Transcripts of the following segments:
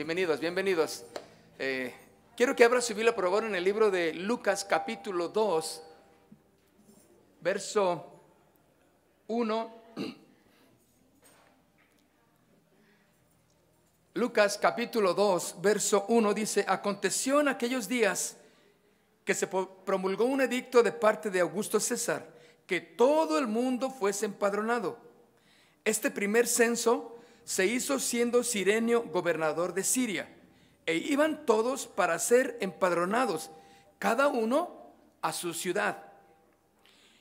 Bienvenidos, bienvenidos. Eh, quiero que abra su Biblia por favor en el libro de Lucas capítulo 2, verso 1. Lucas capítulo 2, verso 1 dice, aconteció en aquellos días que se promulgó un edicto de parte de Augusto César, que todo el mundo fuese empadronado. Este primer censo se hizo siendo Sirenio gobernador de Siria, e iban todos para ser empadronados, cada uno a su ciudad.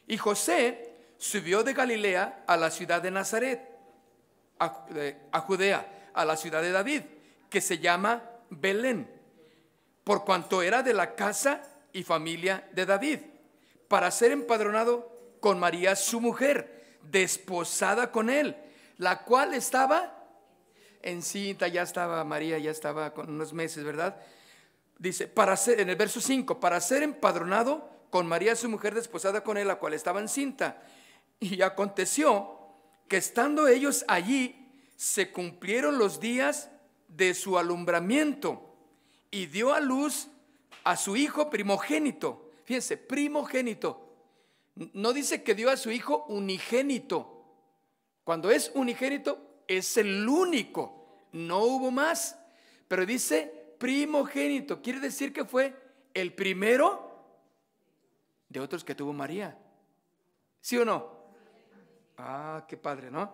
Y José subió de Galilea a la ciudad de Nazaret, a, Judea, a la ciudad de David, que se llama Belén, por cuanto era de la casa y familia de David, para ser empadronado con María su mujer, desposada con él, la cual estaba encinta, ya estaba María, ya estaba con unos meses, ¿verdad? Dice, para ser, en el verso 5, para ser empadronado con María su mujer desposada con él, la cual estaba encinta. Y aconteció que estando ellos allí, se cumplieron los días de su alumbramiento y dio a luz a su hijo primogénito. Fíjense, primogénito. No dice que dio a su hijo unigénito. Cuando es unigénito, es el único. No hubo más. Pero dice primogénito. Quiere decir que fue el primero de otros que tuvo María. ¿Sí o no? Ah, qué padre, ¿no?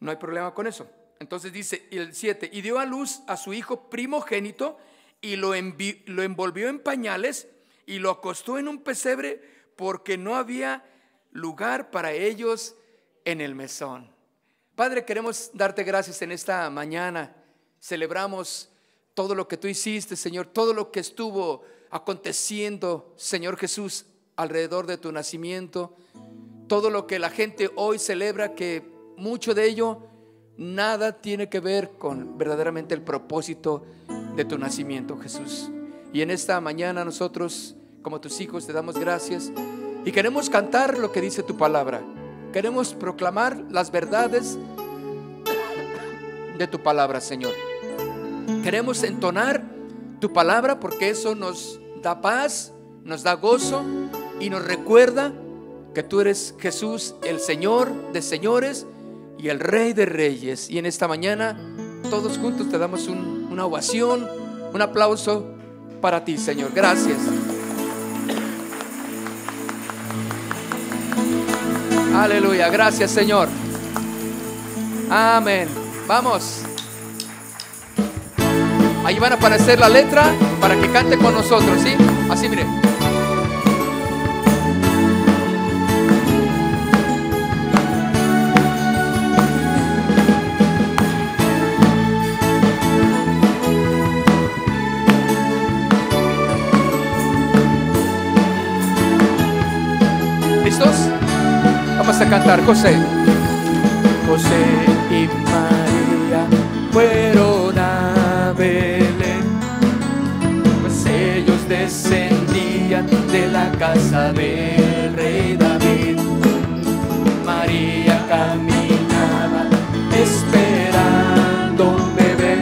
No hay problema con eso. Entonces dice el 7, y dio a luz a su hijo primogénito y lo, lo envolvió en pañales y lo acostó en un pesebre porque no había lugar para ellos en el mesón. Padre, queremos darte gracias en esta mañana. Celebramos todo lo que tú hiciste, Señor, todo lo que estuvo aconteciendo, Señor Jesús, alrededor de tu nacimiento, todo lo que la gente hoy celebra, que mucho de ello nada tiene que ver con verdaderamente el propósito de tu nacimiento, Jesús. Y en esta mañana nosotros, como tus hijos, te damos gracias y queremos cantar lo que dice tu palabra. Queremos proclamar las verdades de tu palabra, Señor. Queremos entonar tu palabra porque eso nos da paz, nos da gozo y nos recuerda que tú eres Jesús, el Señor de señores y el Rey de reyes. Y en esta mañana todos juntos te damos una ovación, un aplauso para ti, Señor. Gracias. Aleluya, gracias Señor. Amén. Vamos. Ahí van a aparecer la letra para que cante con nosotros, ¿sí? Así mire. A cantar, José. José y María fueron a Belén, pues ellos descendían de la casa del rey David. María caminaba esperando un bebé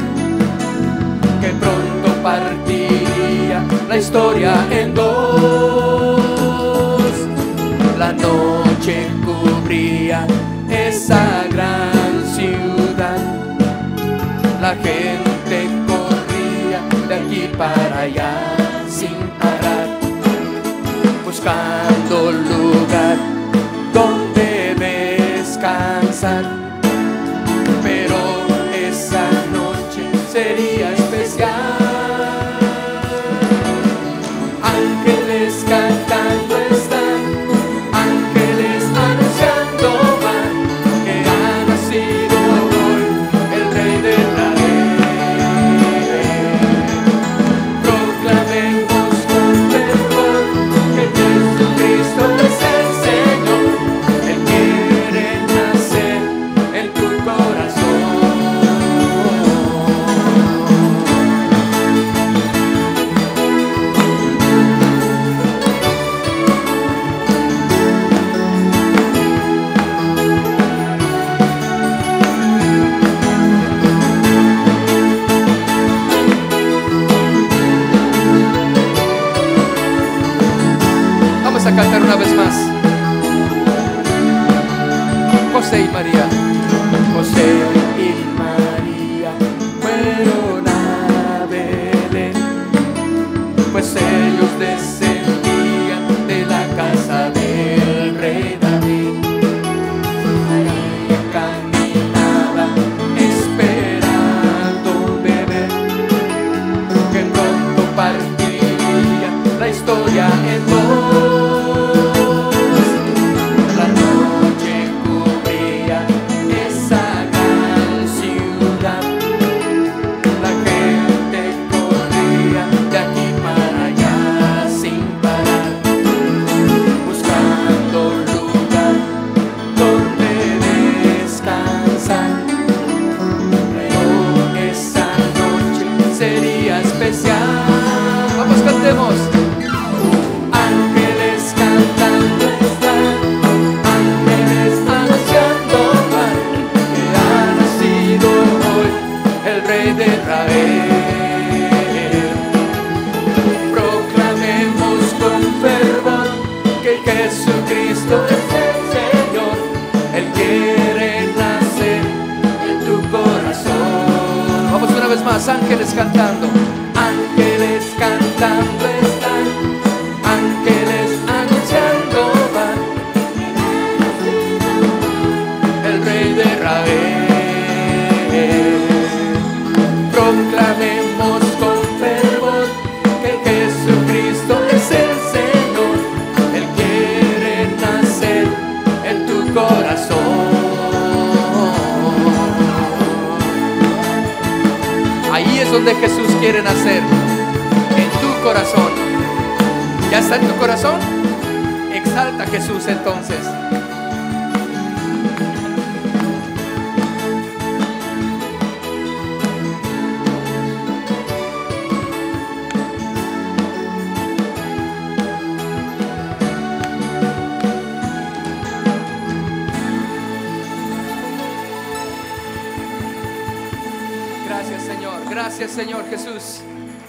que pronto partiría la historia gente corría de aquí para allá sin parar, buscando lugar Gracias Señor, gracias Señor Jesús.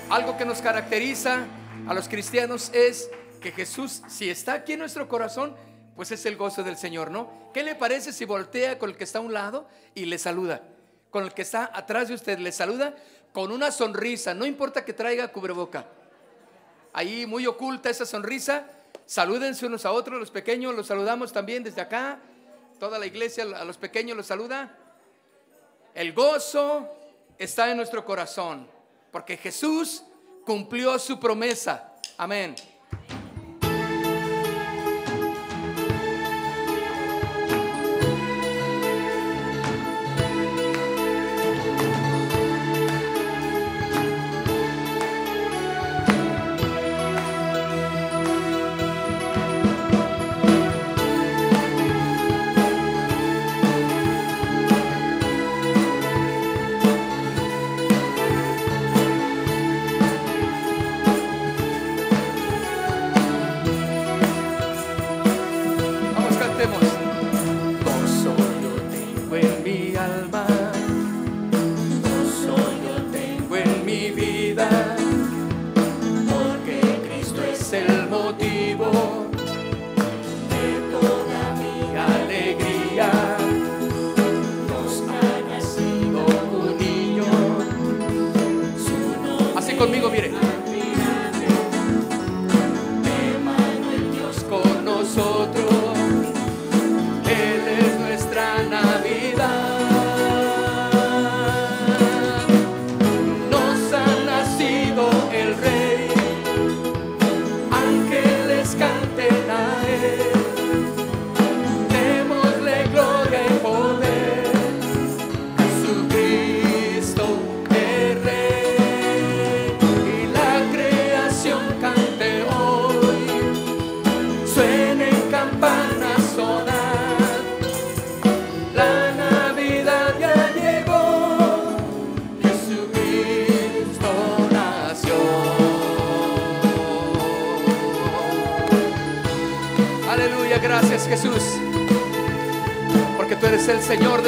Algo que nos caracteriza a los cristianos es que Jesús, si está aquí en nuestro corazón, pues es el gozo del Señor, ¿no? ¿Qué le parece si voltea con el que está a un lado y le saluda? Con el que está atrás de usted le saluda con una sonrisa, no importa que traiga cubreboca. Ahí muy oculta esa sonrisa, salúdense unos a otros, los pequeños los saludamos también desde acá, toda la iglesia a los pequeños los saluda. El gozo está en nuestro corazón, porque Jesús cumplió su promesa. Amén.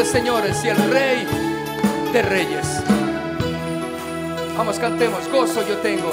señores y el rey de reyes. Vamos, cantemos, gozo yo tengo.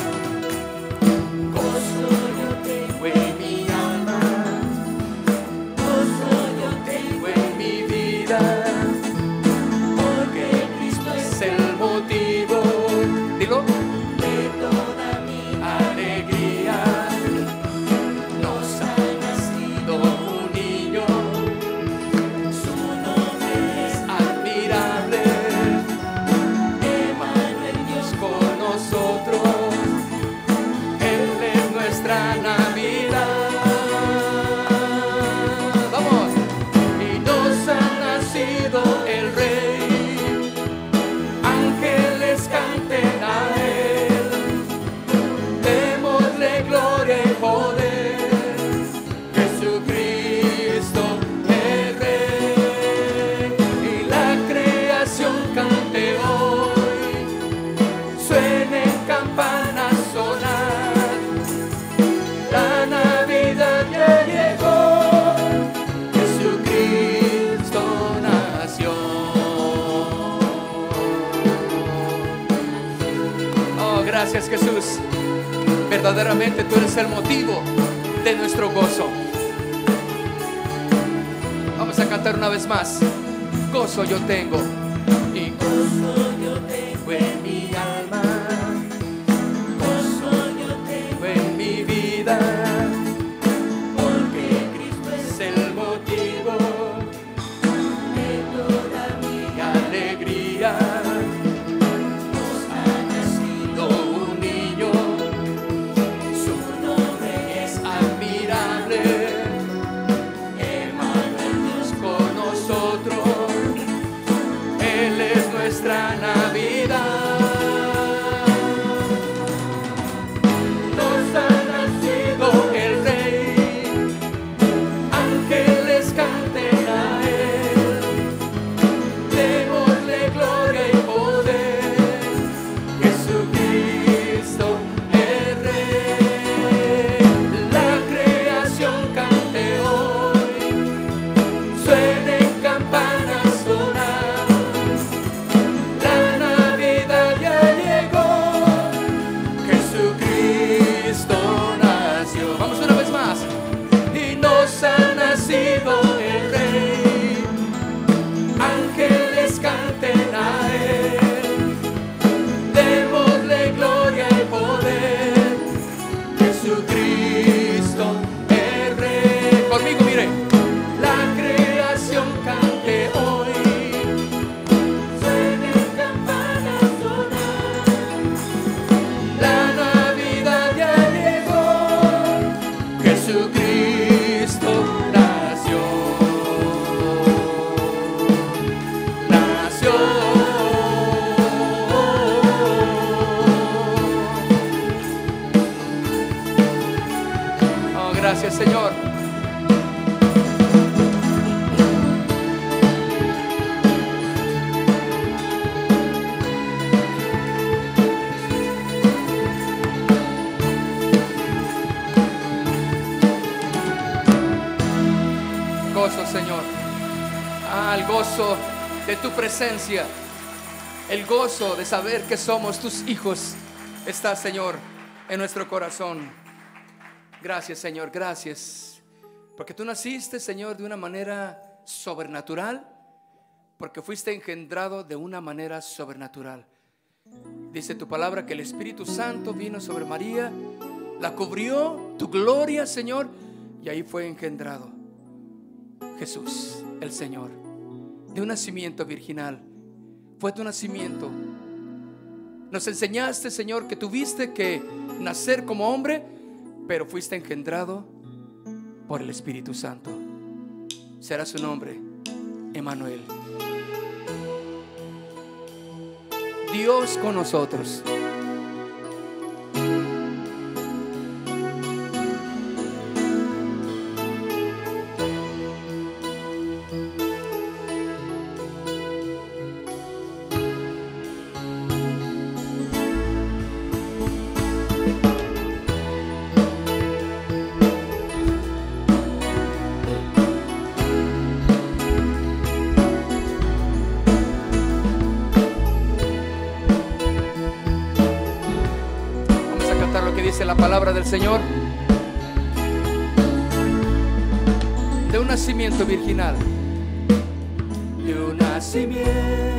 Jesús. Verdaderamente tú eres el motivo de nuestro gozo. Vamos a cantar una vez más. Gozo yo tengo. Y gozo presencia. El gozo de saber que somos tus hijos está, Señor, en nuestro corazón. Gracias, Señor, gracias. Porque tú naciste, Señor, de una manera sobrenatural. Porque fuiste engendrado de una manera sobrenatural. Dice tu palabra que el Espíritu Santo vino sobre María, la cubrió tu gloria, Señor, y ahí fue engendrado Jesús, el Señor, de un nacimiento virginal. Fue tu nacimiento. Nos enseñaste, Señor, que tuviste que nacer como hombre, pero fuiste engendrado por el Espíritu Santo. Será su nombre, Emanuel. Dios con nosotros. Del Señor. De un nacimiento virginal. De un nacimiento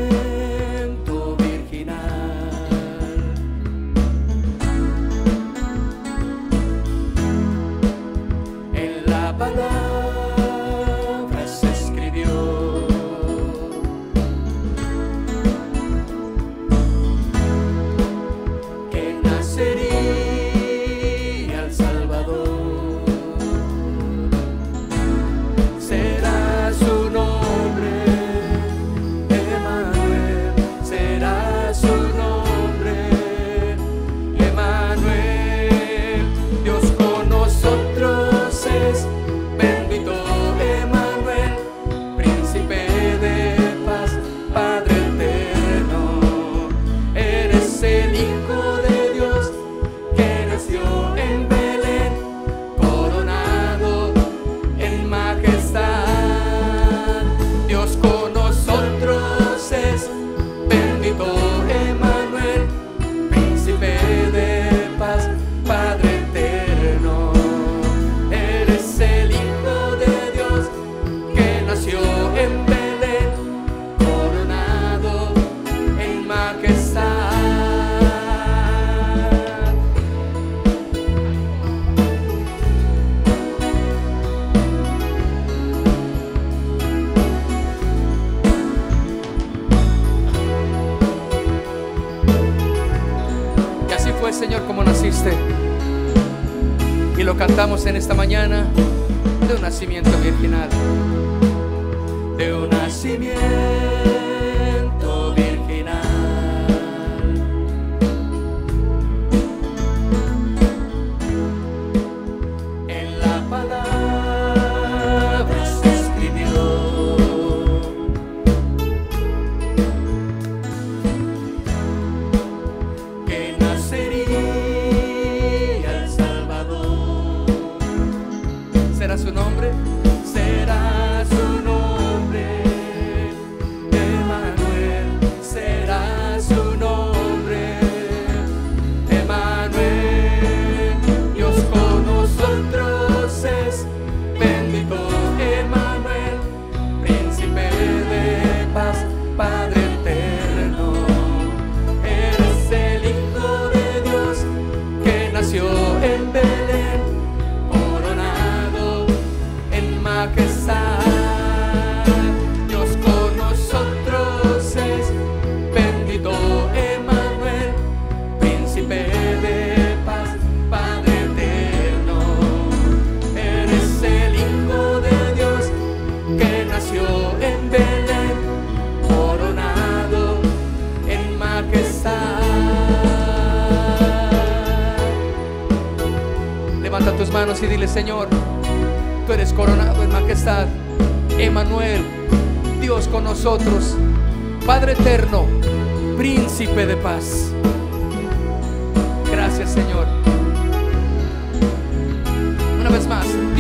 Señor, como naciste. Y lo cantamos en esta mañana de un nacimiento virginal. De un nacimiento.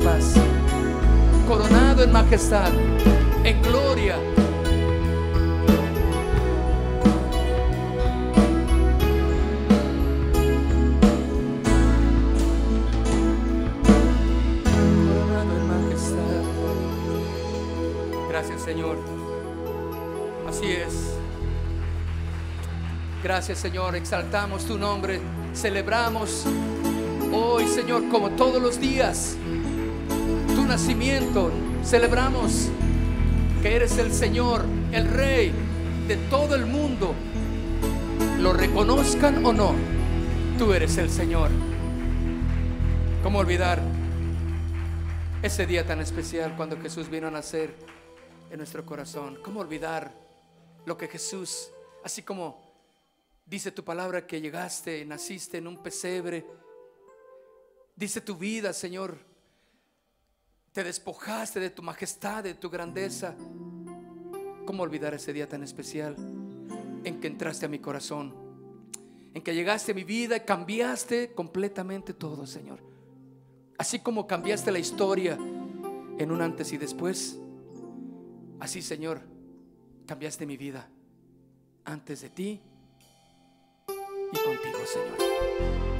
paz, coronado en majestad, en gloria. Coronado en majestad. Gracias, Señor. Así es. Gracias, Señor. Exaltamos tu nombre celebramos hoy, Señor, como todos los días, nacimiento. Celebramos que eres el Señor, el Rey de todo el mundo. Lo reconozcan o no, tú eres el Señor. ¿Cómo olvidar ese día tan especial cuando Jesús vino a nacer en nuestro corazón? ¿Cómo olvidar lo que Jesús, así como Dice tu palabra que llegaste, naciste en un pesebre. Dice tu vida, Señor. Te despojaste de tu majestad, de tu grandeza. ¿Cómo olvidar ese día tan especial en que entraste a mi corazón? En que llegaste a mi vida y cambiaste completamente todo, Señor. Así como cambiaste la historia en un antes y después. Así, Señor, cambiaste mi vida. Antes de ti y contigo, Señor.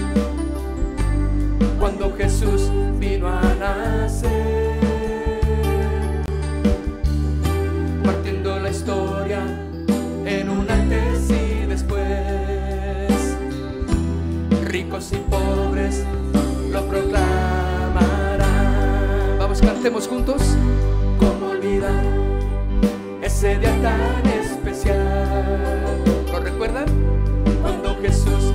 cuando Jesús vino a nacer, partiendo la historia en un antes y después, ricos y pobres lo proclamarán. Vamos, cantemos juntos. ¿Cómo olvidar ese día tan especial? ¿Lo recuerdan? Cuando Jesús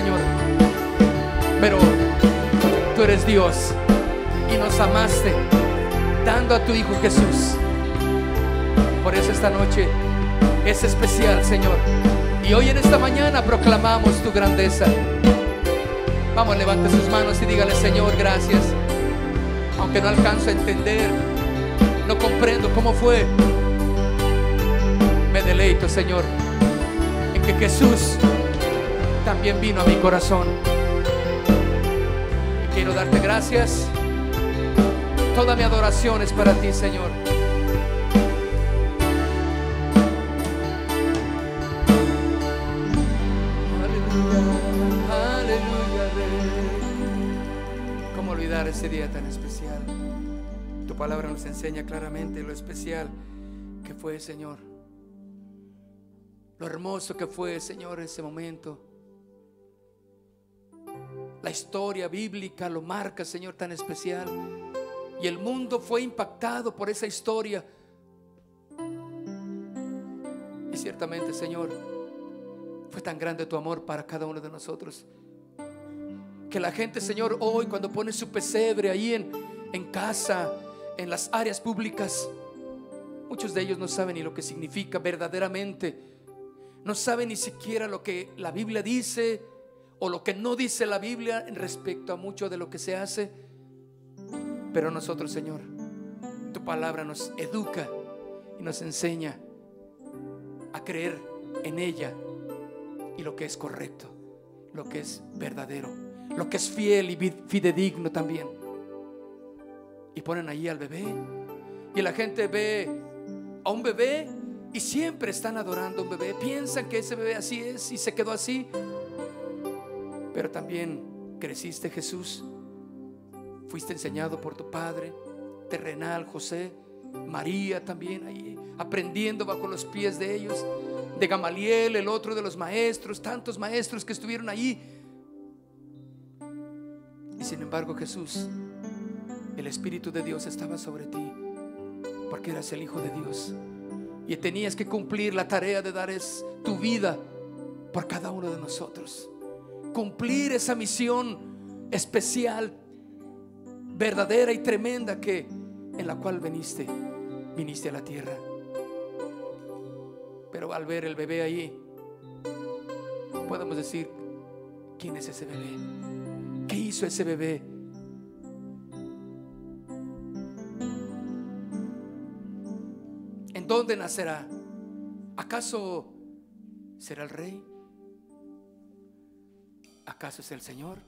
Señor. Pero tú eres Dios y nos amaste dando a tu Hijo Jesús. Por eso esta noche es especial, Señor. Y hoy en esta mañana proclamamos tu grandeza. Vamos, levante sus manos y dígale, Señor, gracias. Aunque no alcanzo a entender, no comprendo cómo fue. Me deleito, Señor, en que Jesús también vino a mi corazón. Y quiero darte gracias. Toda mi adoración es para ti, Señor. Aleluya, aleluya. ¿Cómo olvidar ese día tan especial? Tu palabra nos enseña claramente lo especial que fue, Señor. Lo hermoso que fue, Señor, ese momento. La historia bíblica lo marca, Señor, tan especial. Y el mundo fue impactado por esa historia. Y ciertamente, Señor, fue tan grande tu amor para cada uno de nosotros. Que la gente, Señor, hoy cuando pone su pesebre ahí en, en casa, en las áreas públicas. Muchos de ellos no saben ni lo que significa verdaderamente. No saben ni siquiera lo que la Biblia dice o lo que no dice la Biblia en respecto a mucho de lo que se hace. Pero nosotros, Señor, tu palabra nos educa y nos enseña a creer en ella y lo que es correcto, lo que es verdadero, lo que es fiel y fidedigno también. Y ponen allí al bebé y la gente ve a un bebé y siempre están adorando a un bebé. Piensan que ese bebé así es y se quedó así. Pero también creciste Jesús Fuiste enseñado por tu padre terrenal, José, María también ahí, aprendiendo bajo los pies de ellos, de Gamaliel, el otro de los maestros, tantos maestros que estuvieron allí. Y sin embargo Jesús, el Espíritu de Dios estaba sobre ti, porque eras el Hijo de Dios. Y tenías que cumplir la tarea de dar tu vida por cada uno de nosotros. Cumplir esa misión especial verdadera y tremenda que en la cual viniste, viniste a la tierra. Pero al ver el bebé ahí, podemos decir, ¿quién es ese bebé? ¿Qué hizo ese bebé? ¿En dónde nacerá? ¿Acaso será el rey? ¿Acaso es el Señor?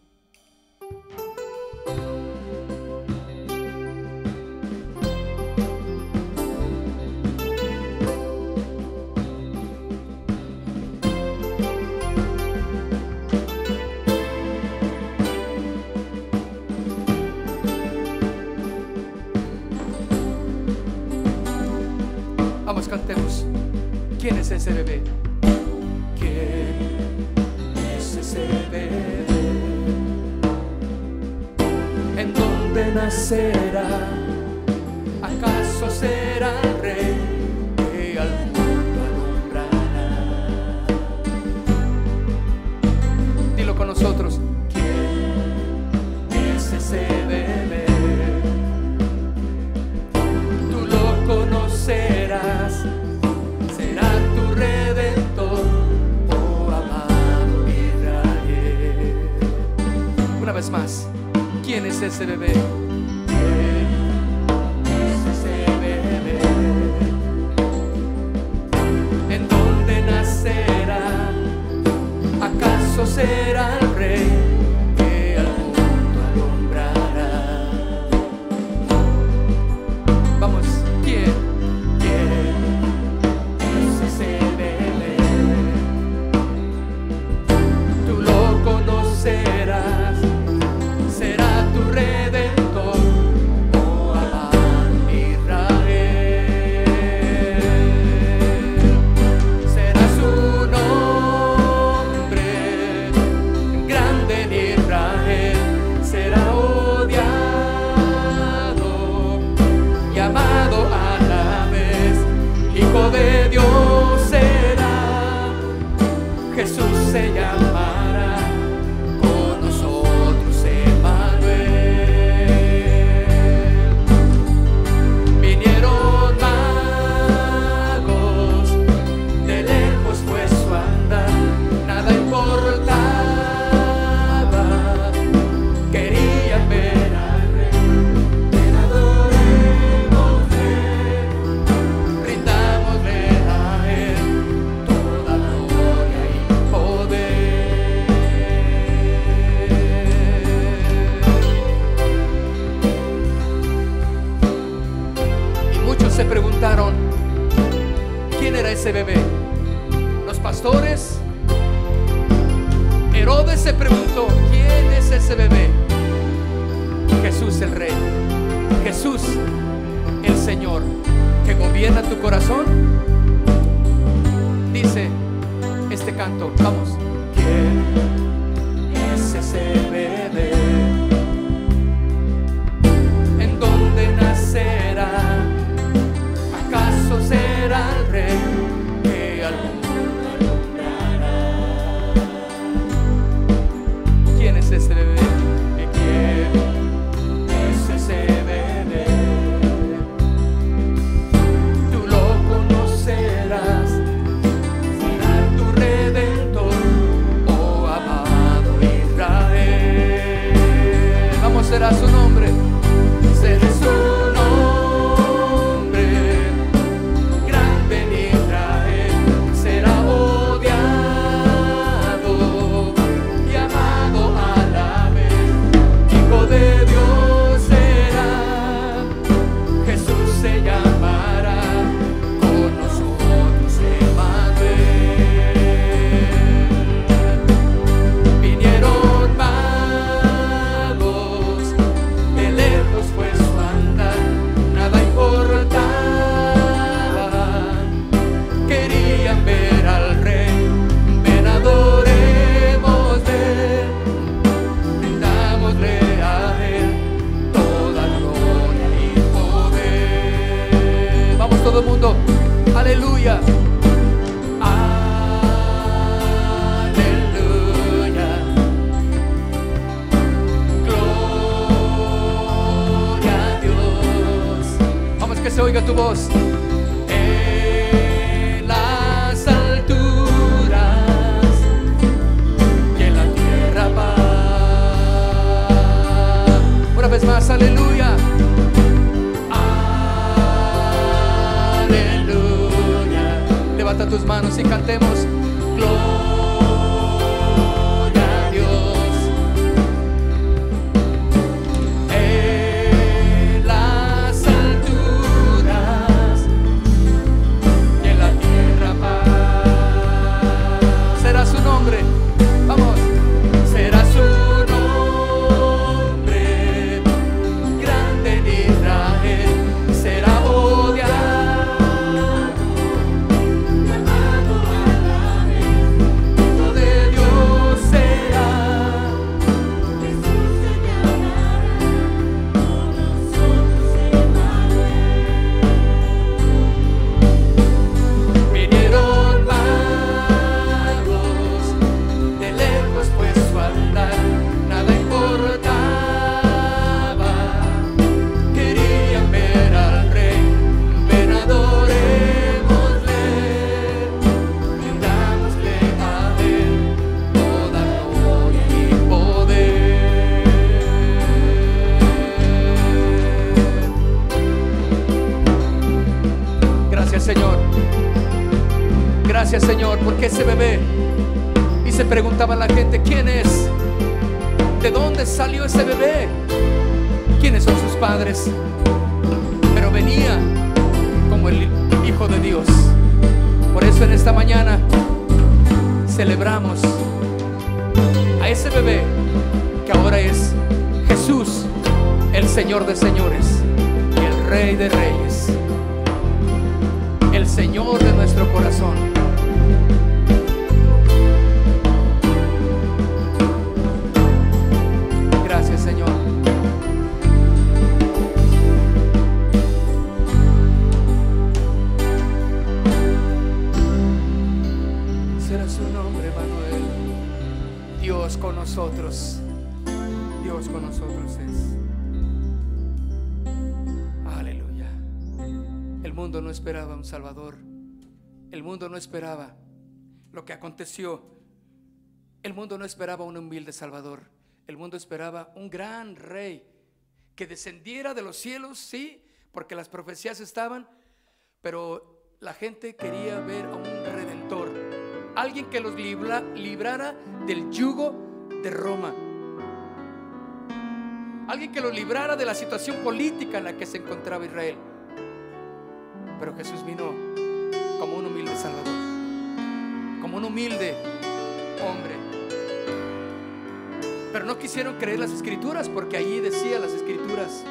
cantemos. ¿Quién es ese bebé? Nacerá? ¿Acaso será el rey que al mundo alumbrará? Dilo con nosotros. ¿Quién es ese bebé? Tú lo conocerás. Será tu redentor, oh amado Israel. Una vez más, ¿quién es ese bebé? Será tardes. lo que aconteció. El mundo no esperaba un humilde Salvador. El mundo esperaba un gran rey que descendiera de los cielos, sí, porque las profecías estaban, pero la gente quería ver a un redentor, alguien que los libra, librara del yugo de Roma, alguien que los librara de la situación política en la que se encontraba Israel. Pero Jesús vino como un humilde Salvador un humilde hombre. Pero no quisieron creer las escrituras porque allí decía las escrituras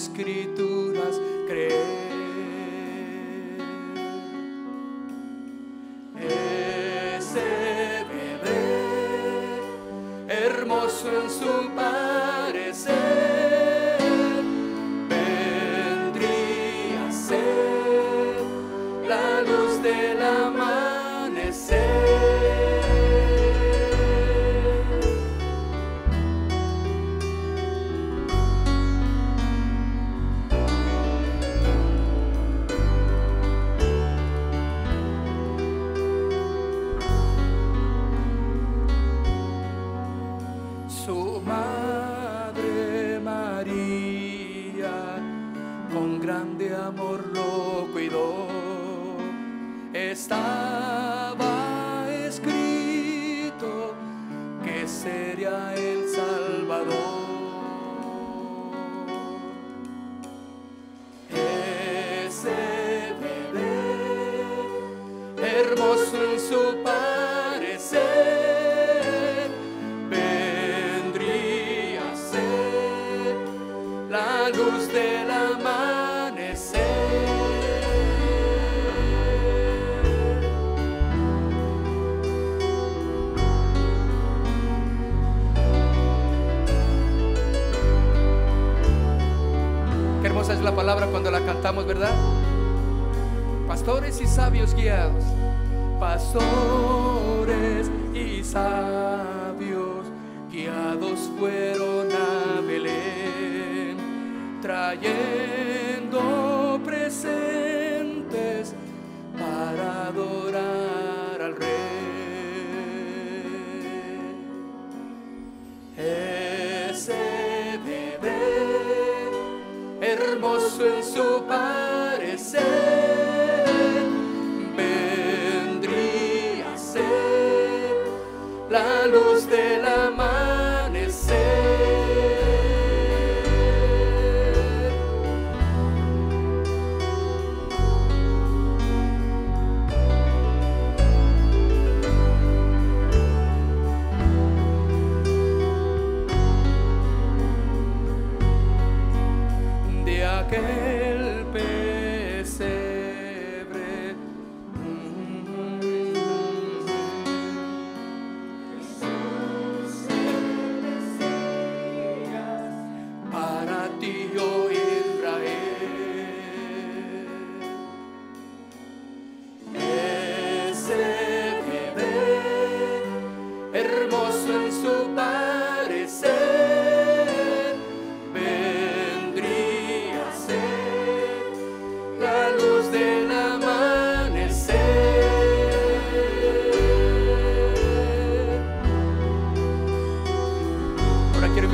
escrito. Cantamos, ¿verdad? Pastores y sabios guiados. Pastores y sabios guiados fueron a Belén, trayendo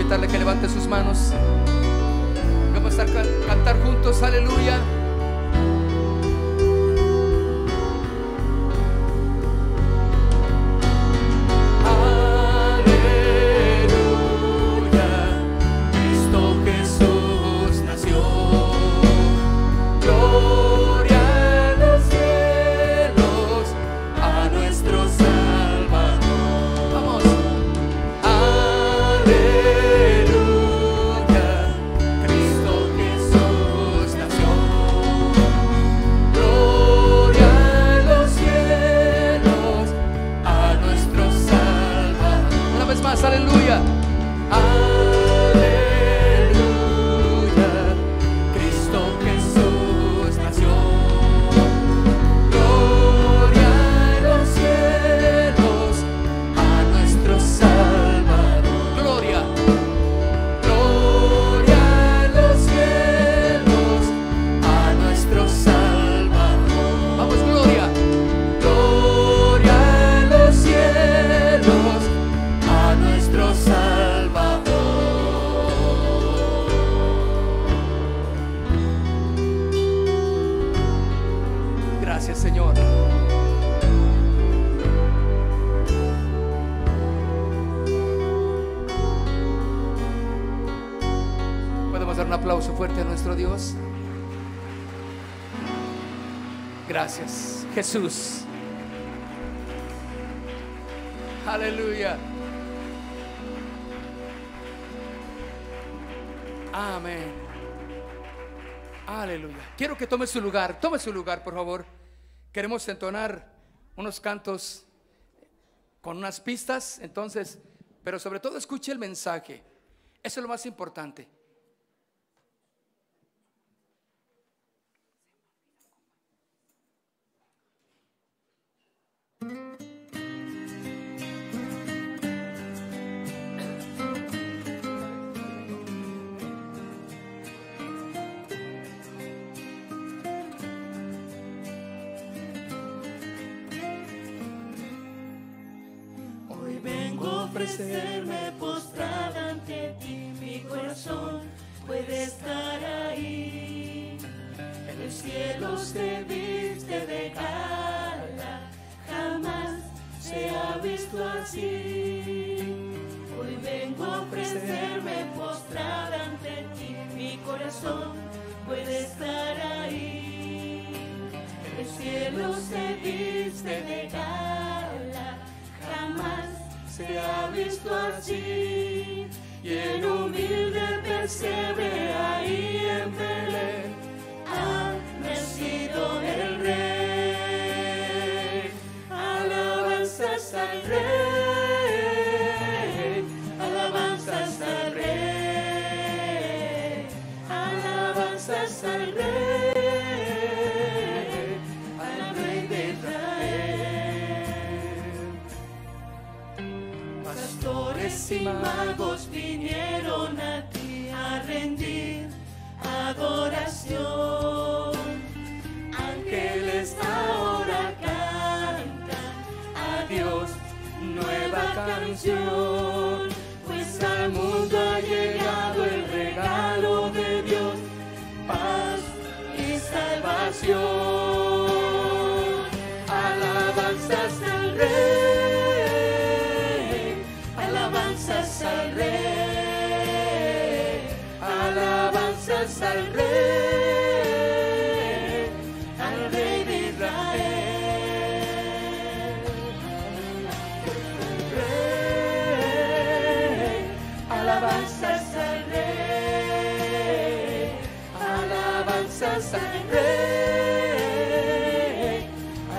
invitarle que levante sus manos. Vamos a can- cantar juntos. Aleluya, Jesús. Aleluya. Amén. Aleluya. Quiero que tome su lugar. Tome su lugar, por favor. Queremos entonar unos cantos con unas pistas, entonces, pero sobre todo escuche el mensaje. Eso es lo más importante. Ofrecerme postrada ante ti, mi corazón puede estar ahí. En el cielo se viste de gala, jamás se ha visto así. Hoy vengo a ofrecerme postrada ante ti, mi corazón puede estar ahí. En el cielo se viste de gala, jamás se ha visto así. Y en humilde pesebre ahí en Belén ha nacido el y magos vinieron a ti a rendir adoración. Ángeles ahora cantan a Dios nueva canción,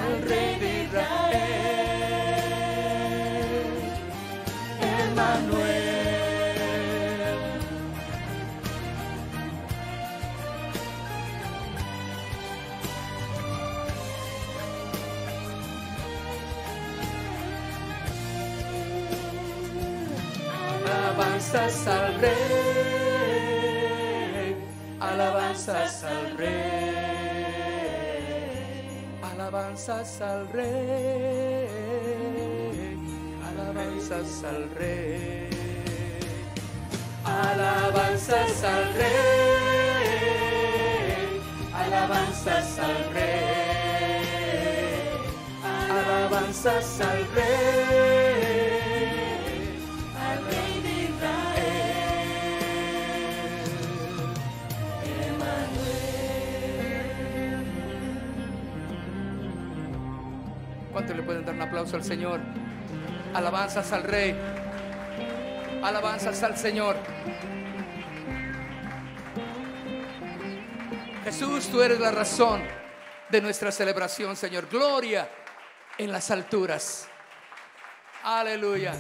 Al Rey de Israel, Emmanuel. Alabanzas al Rey, alabanzas al Rey, alabanzas al Rey, alabanzas al Rey, alabanzas al Rey, alabanzas al Rey, alabanzas al Rey pueden dar un aplauso al Señor? Alabanzas al Rey. Alabanzas al Señor. Jesús, tú eres la razón de nuestra celebración, Señor. Gloria en las alturas. Aleluya.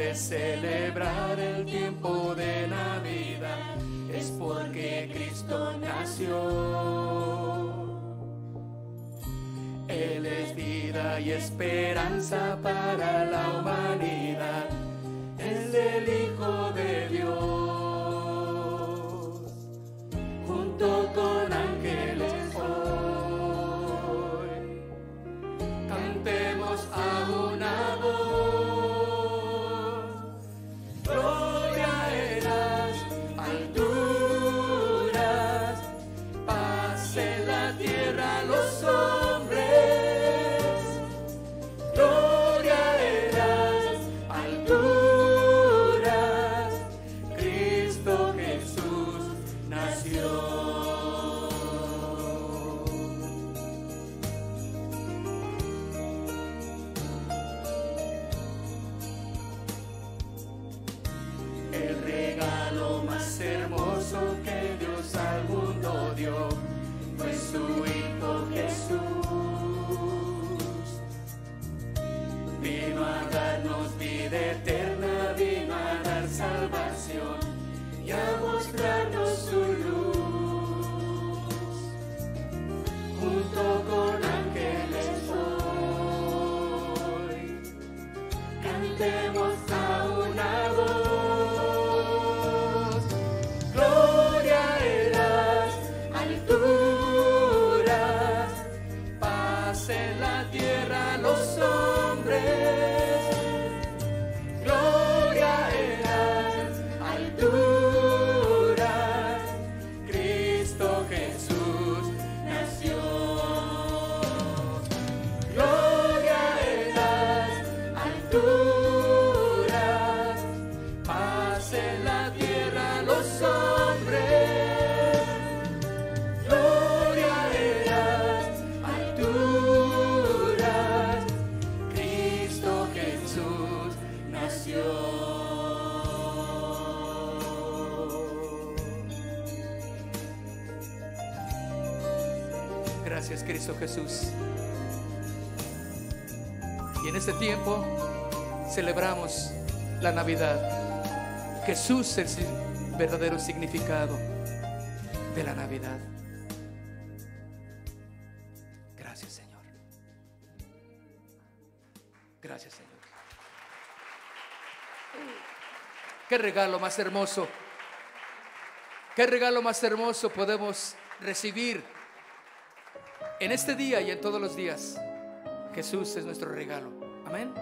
De celebrar el tiempo de Navidad es porque Cristo nació. Él es vida y esperanza para la humanidad. Es el Hijo de Dios. Junto con ángeles hoy cantemos a cantemos a una Jesús. Y en este tiempo celebramos la Navidad. Jesús es el verdadero significado. de la Navidad. Gracias Señor. Gracias Señor. Qué regalo más hermoso. Qué regalo más hermoso podemos recibir en este día y en todos los días. Jesús es nuestro regalo. Amén.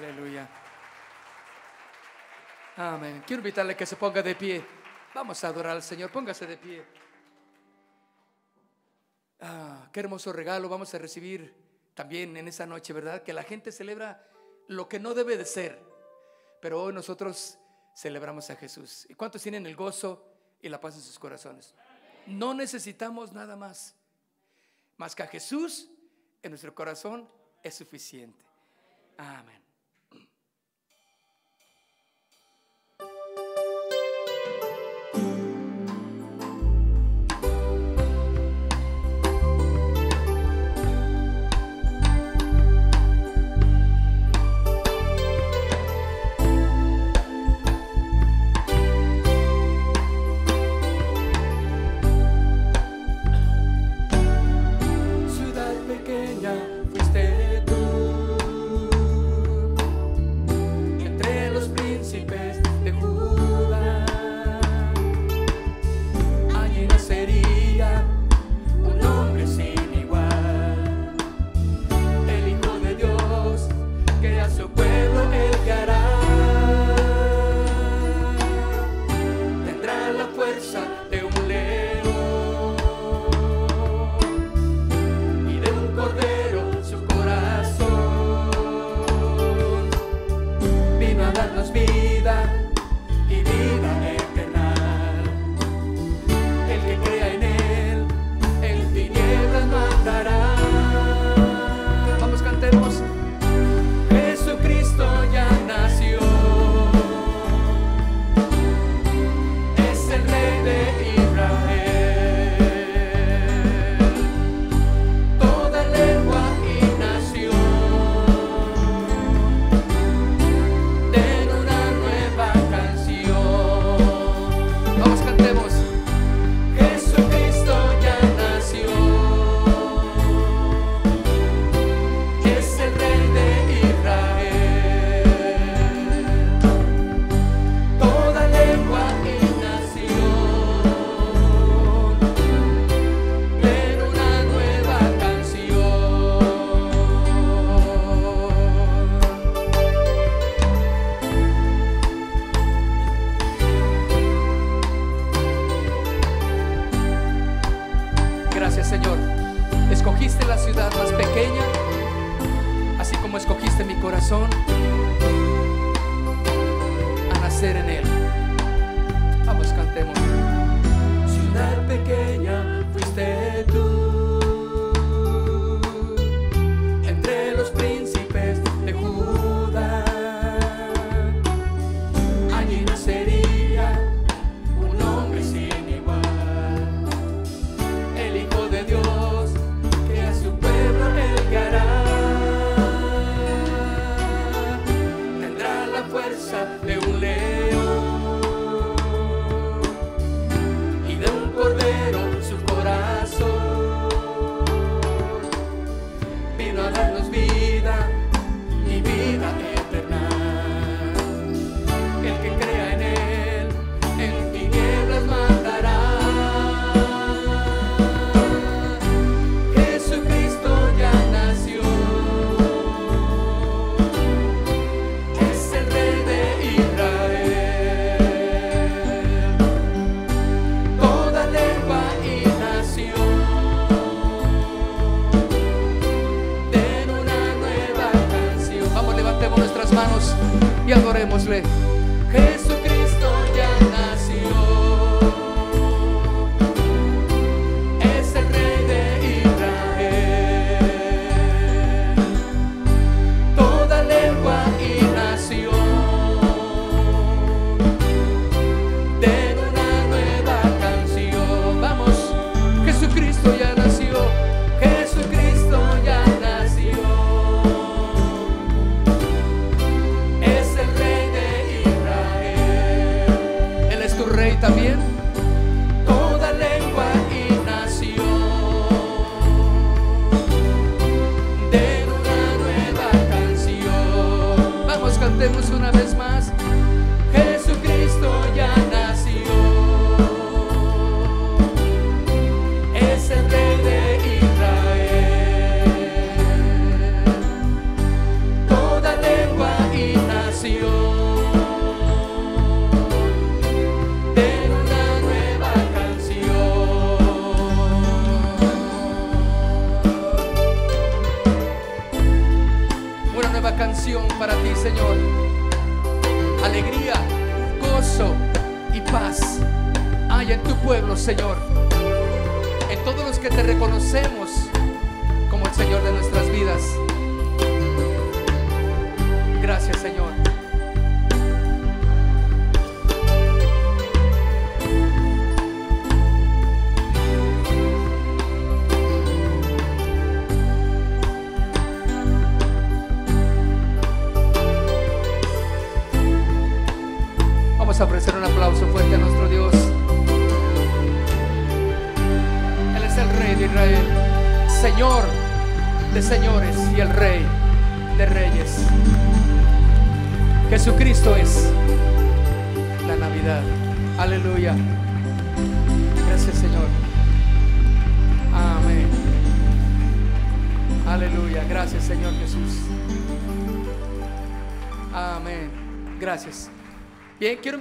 Aleluya. Amén. Quiero invitarle que se ponga de pie. Vamos a adorar al Señor. Póngase de pie. Ah, qué hermoso regalo vamos a recibir también en esa noche, ¿verdad? Que la gente celebra lo que no debe de ser. Pero hoy nosotros celebramos a Jesús. ¿Y cuántos tienen el gozo y la paz en sus corazones? No necesitamos nada más. Más que a Jesús en nuestro corazón es suficiente. Amén.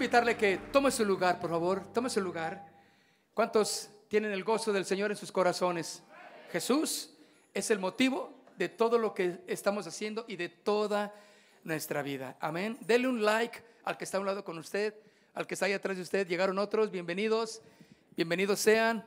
invitarle que tome su lugar, por favor, tome su lugar. ¿Cuántos tienen el gozo del Señor en sus corazones? Jesús es el motivo de todo lo que estamos haciendo y de toda nuestra vida. Amén. Dele un like al que está a un lado con usted, al que está ahí atrás de usted. Llegaron otros, bienvenidos, bienvenidos sean.